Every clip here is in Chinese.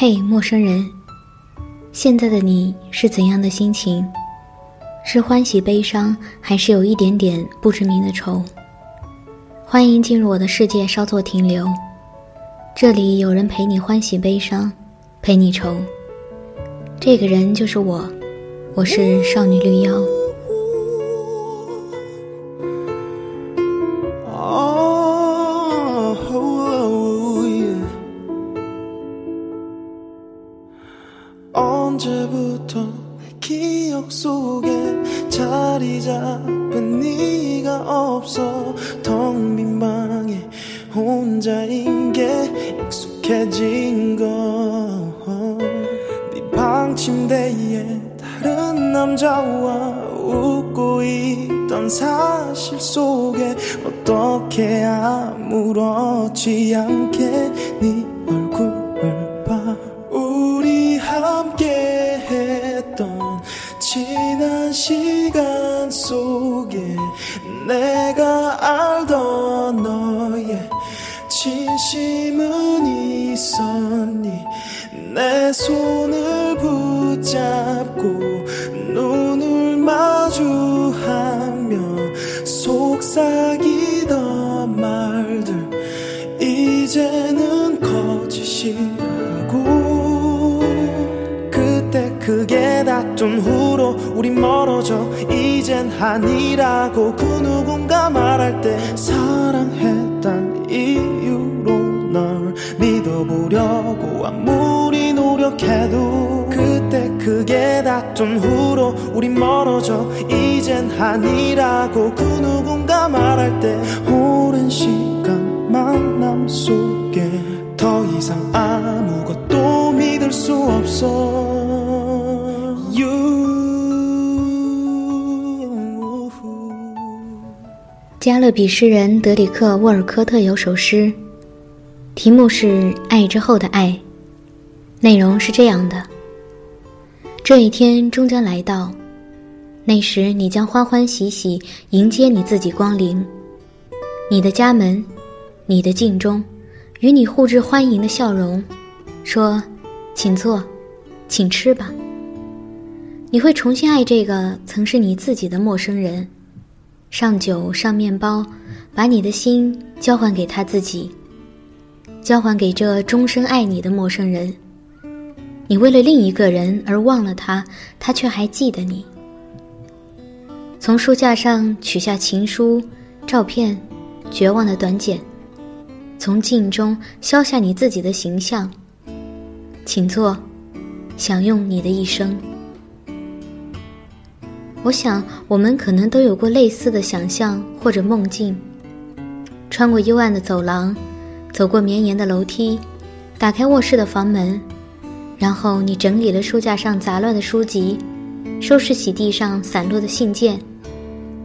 嘿，陌生人，现在的你是怎样的心情？是欢喜悲伤，还是有一点点不知名的愁？欢迎进入我的世界，稍作停留。这里有人陪你欢喜悲伤，陪你愁。这个人就是我，我是少女绿妖。 언제부터 내 기억 속에 자리 잡은 네가 없어? 텅빈 방에 혼자인 게 익숙해진 거네 방 침대에 다른 남자와 웃고 있던 사실 속에 어떻게 아무렇지 않게 네 지난 시간 속에 내가 알던 너의 진심은 있었니? 내 손을 붙잡고 눈을 마주하며 속삭이던 말들 이제는 거짓이라고. 그때 크게 다툰 후로 우린 멀어져 이젠 아니라고 그 누군가 말할 때 사랑했단 이유로 널 믿어보려고 아무리 노력해도 그때 크게 다툰 후로 우린 멀어져 이젠 아니라고 그 누군가 말할 때 오랜 시간 만남 속에 더 이상 아무것도 믿을 수 없어 加勒比诗人德里克·沃尔科特有首诗，题目是《爱之后的爱》，内容是这样的：这一天终将来到，那时你将欢欢喜喜迎接你自己光临，你的家门，你的镜中，与你互致欢迎的笑容，说：“请坐，请吃吧。”你会重新爱这个曾是你自己的陌生人。上酒，上面包，把你的心交还给他自己，交还给这终身爱你的陌生人。你为了另一个人而忘了他，他却还记得你。从书架上取下情书、照片、绝望的短简，从镜中消下你自己的形象。请坐，享用你的一生。我想，我们可能都有过类似的想象或者梦境。穿过幽暗的走廊，走过绵延的楼梯，打开卧室的房门，然后你整理了书架上杂乱的书籍，收拾起地上散落的信件，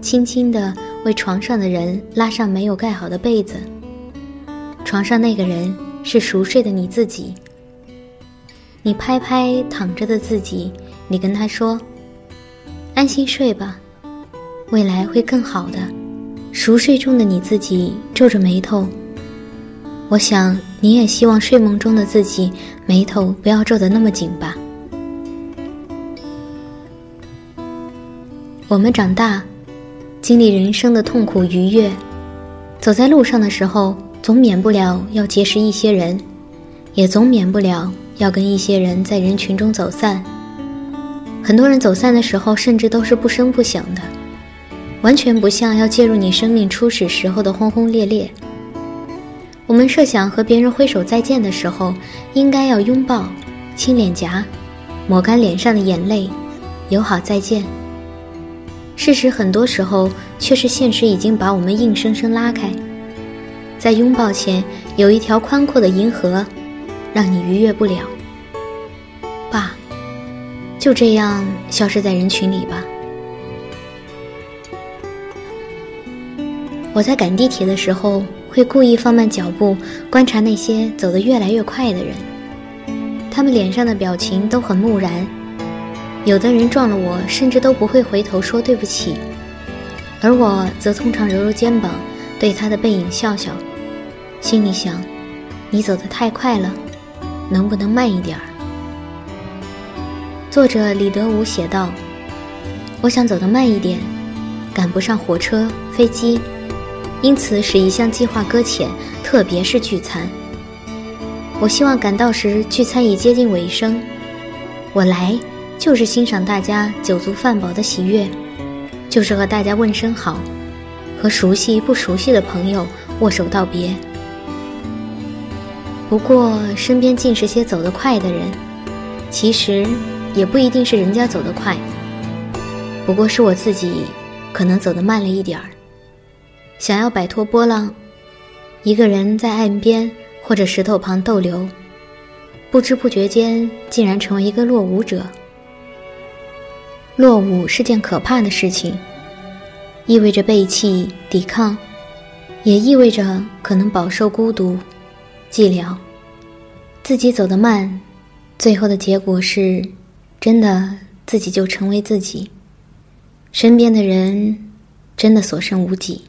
轻轻地为床上的人拉上没有盖好的被子。床上那个人是熟睡的你自己。你拍拍躺着的自己，你跟他说。安心睡吧，未来会更好的。熟睡中的你自己皱着眉头，我想你也希望睡梦中的自己眉头不要皱得那么紧吧。我们长大，经历人生的痛苦愉悦，走在路上的时候，总免不了要结识一些人，也总免不了要跟一些人在人群中走散。很多人走散的时候，甚至都是不声不响的，完全不像要介入你生命初始时候的轰轰烈烈。我们设想和别人挥手再见的时候，应该要拥抱、亲脸颊、抹干脸上的眼泪，友好再见。事实很多时候却是现实已经把我们硬生生拉开，在拥抱前有一条宽阔的银河，让你逾越不了。就这样消失在人群里吧。我在赶地铁的时候，会故意放慢脚步，观察那些走得越来越快的人。他们脸上的表情都很木然，有的人撞了我，甚至都不会回头说对不起，而我则通常揉揉肩膀，对他的背影笑笑，心里想：你走得太快了，能不能慢一点儿？作者李德武写道：“我想走得慢一点，赶不上火车、飞机，因此使一项计划搁浅，特别是聚餐。我希望赶到时，聚餐已接近尾声。我来就是欣赏大家酒足饭饱的喜悦，就是和大家问声好，和熟悉不熟悉的朋友握手道别。”不过，身边尽是些走得快的人，其实也不一定是人家走得快，不过是我自己可能走得慢了一点儿。想要摆脱波浪，一个人在岸边或者石头旁逗留，不知不觉间竟然成为一个落伍者。落伍是件可怕的事情，意味着背弃、抵抗，也意味着可能饱受孤独。寂寥，自己走得慢，最后的结果是，真的自己就成为自己，身边的人真的所剩无几。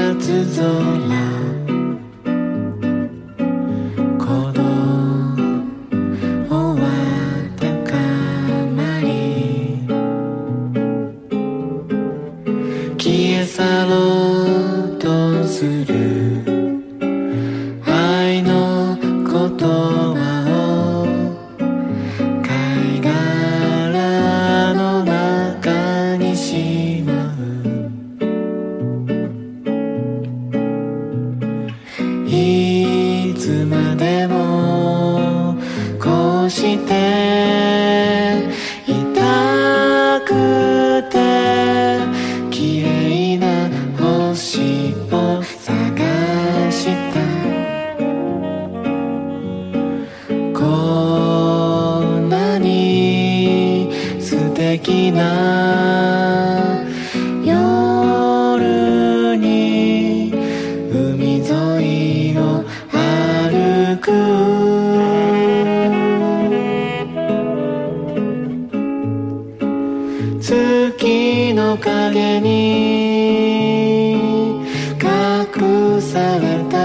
To the love. いつまでもこうして影に隠された。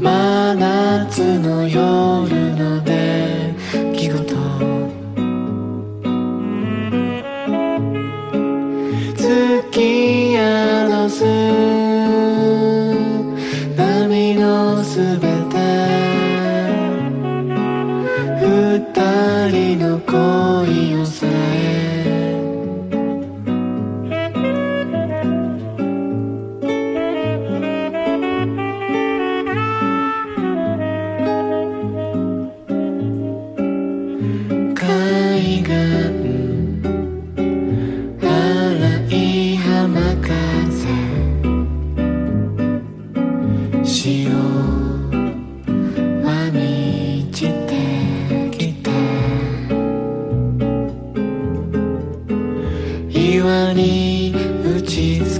真夏の夜の出来事。月宿す波のすべて。二人の恋をさ。に打ちつけ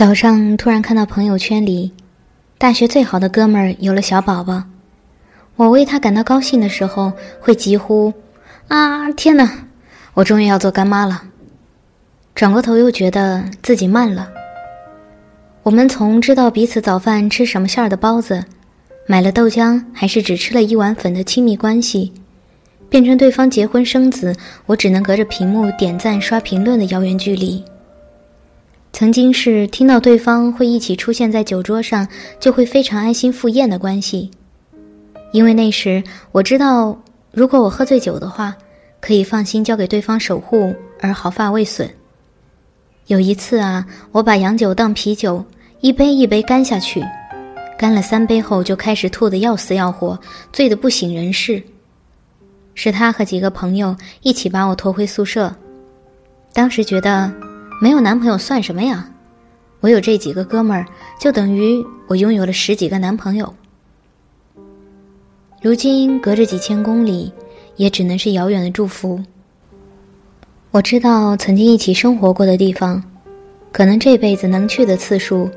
早上突然看到朋友圈里，大学最好的哥们儿有了小宝宝，我为他感到高兴的时候，会急呼：“啊，天哪！我终于要做干妈了。”转过头又觉得自己慢了。我们从知道彼此早饭吃什么馅儿的包子，买了豆浆还是只吃了一碗粉的亲密关系，变成对方结婚生子，我只能隔着屏幕点赞刷评论的遥远距离。曾经是听到对方会一起出现在酒桌上，就会非常安心赴宴的关系，因为那时我知道，如果我喝醉酒的话，可以放心交给对方守护，而毫发未损。有一次啊，我把洋酒当啤酒，一杯一杯干下去，干了三杯后就开始吐得要死要活，醉得不省人事。是他和几个朋友一起把我拖回宿舍，当时觉得。没有男朋友算什么呀？我有这几个哥们儿，就等于我拥有了十几个男朋友。如今隔着几千公里，也只能是遥远的祝福。我知道曾经一起生活过的地方，可能这辈子能去的次数，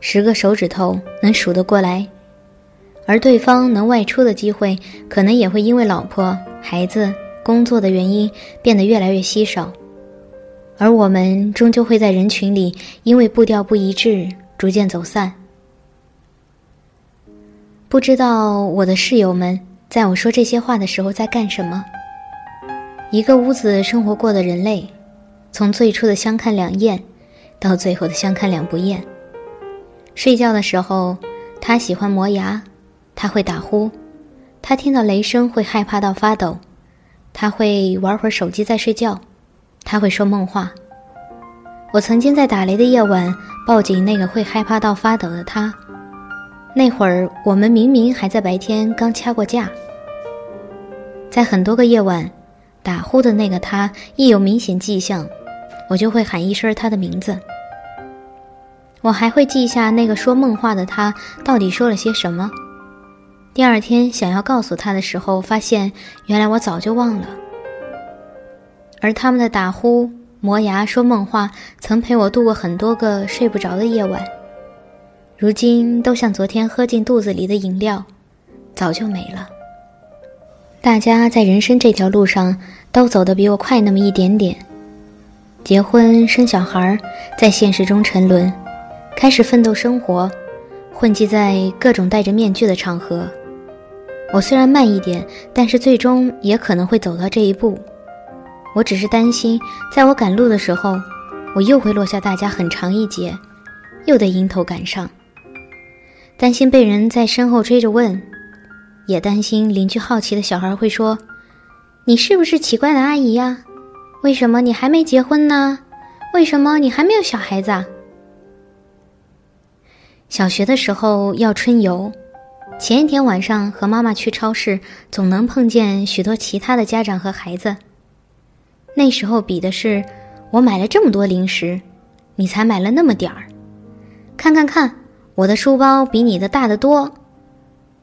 十个手指头能数得过来。而对方能外出的机会，可能也会因为老婆、孩子、工作的原因，变得越来越稀少。而我们终究会在人群里，因为步调不一致，逐渐走散。不知道我的室友们在我说这些话的时候在干什么。一个屋子生活过的人类，从最初的相看两厌，到最后的相看两不厌。睡觉的时候，他喜欢磨牙，他会打呼，他听到雷声会害怕到发抖，他会玩会儿手机再睡觉。他会说梦话。我曾经在打雷的夜晚抱紧那个会害怕到发抖的他。那会儿我们明明还在白天刚掐过架。在很多个夜晚，打呼的那个他一有明显迹象，我就会喊一声他的名字。我还会记下那个说梦话的他到底说了些什么。第二天想要告诉他的时候，发现原来我早就忘了。而他们的打呼、磨牙、说梦话，曾陪我度过很多个睡不着的夜晚。如今都像昨天喝进肚子里的饮料，早就没了。大家在人生这条路上都走得比我快那么一点点，结婚生小孩，在现实中沉沦，开始奋斗生活，混迹在各种戴着面具的场合。我虽然慢一点，但是最终也可能会走到这一步。我只是担心，在我赶路的时候，我又会落下大家很长一截，又得迎头赶上。担心被人在身后追着问，也担心邻居好奇的小孩会说：“你是不是奇怪的阿姨呀？为什么你还没结婚呢？为什么你还没有小孩子？”啊小学的时候要春游，前一天晚上和妈妈去超市，总能碰见许多其他的家长和孩子。那时候比的是，我买了这么多零食，你才买了那么点儿。看看看，我的书包比你的大得多，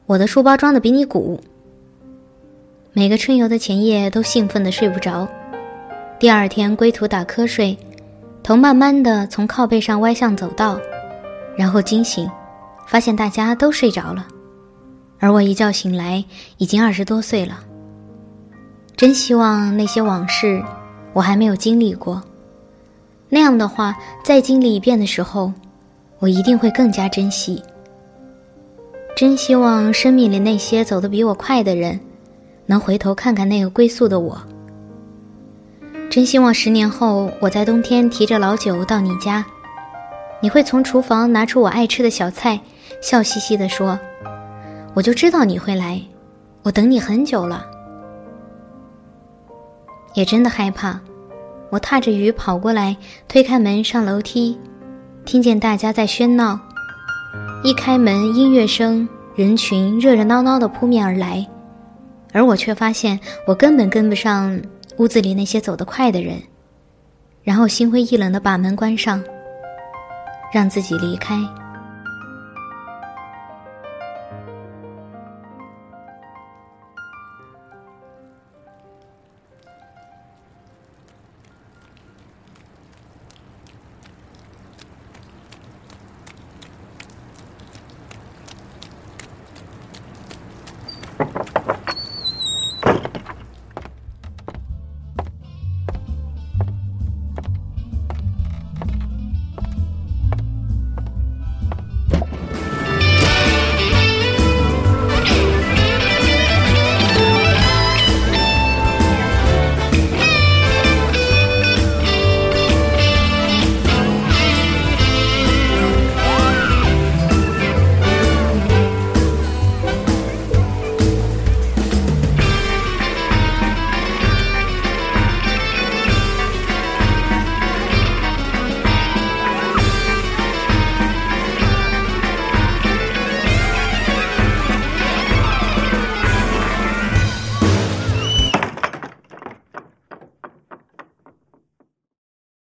我的书包装的比你鼓。每个春游的前夜都兴奋的睡不着，第二天归途打瞌睡，头慢慢的从靠背上歪向走道，然后惊醒，发现大家都睡着了，而我一觉醒来已经二十多岁了。真希望那些往事。我还没有经历过，那样的话，再经历一遍的时候，我一定会更加珍惜。真希望生命里那些走得比我快的人，能回头看看那个归宿的我。真希望十年后，我在冬天提着老酒到你家，你会从厨房拿出我爱吃的小菜，笑嘻嘻地说：“我就知道你会来，我等你很久了。”也真的害怕，我踏着雨跑过来，推开门上楼梯，听见大家在喧闹。一开门，音乐声、人群热热闹闹的扑面而来，而我却发现我根本跟不上屋子里那些走得快的人，然后心灰意冷的把门关上，让自己离开。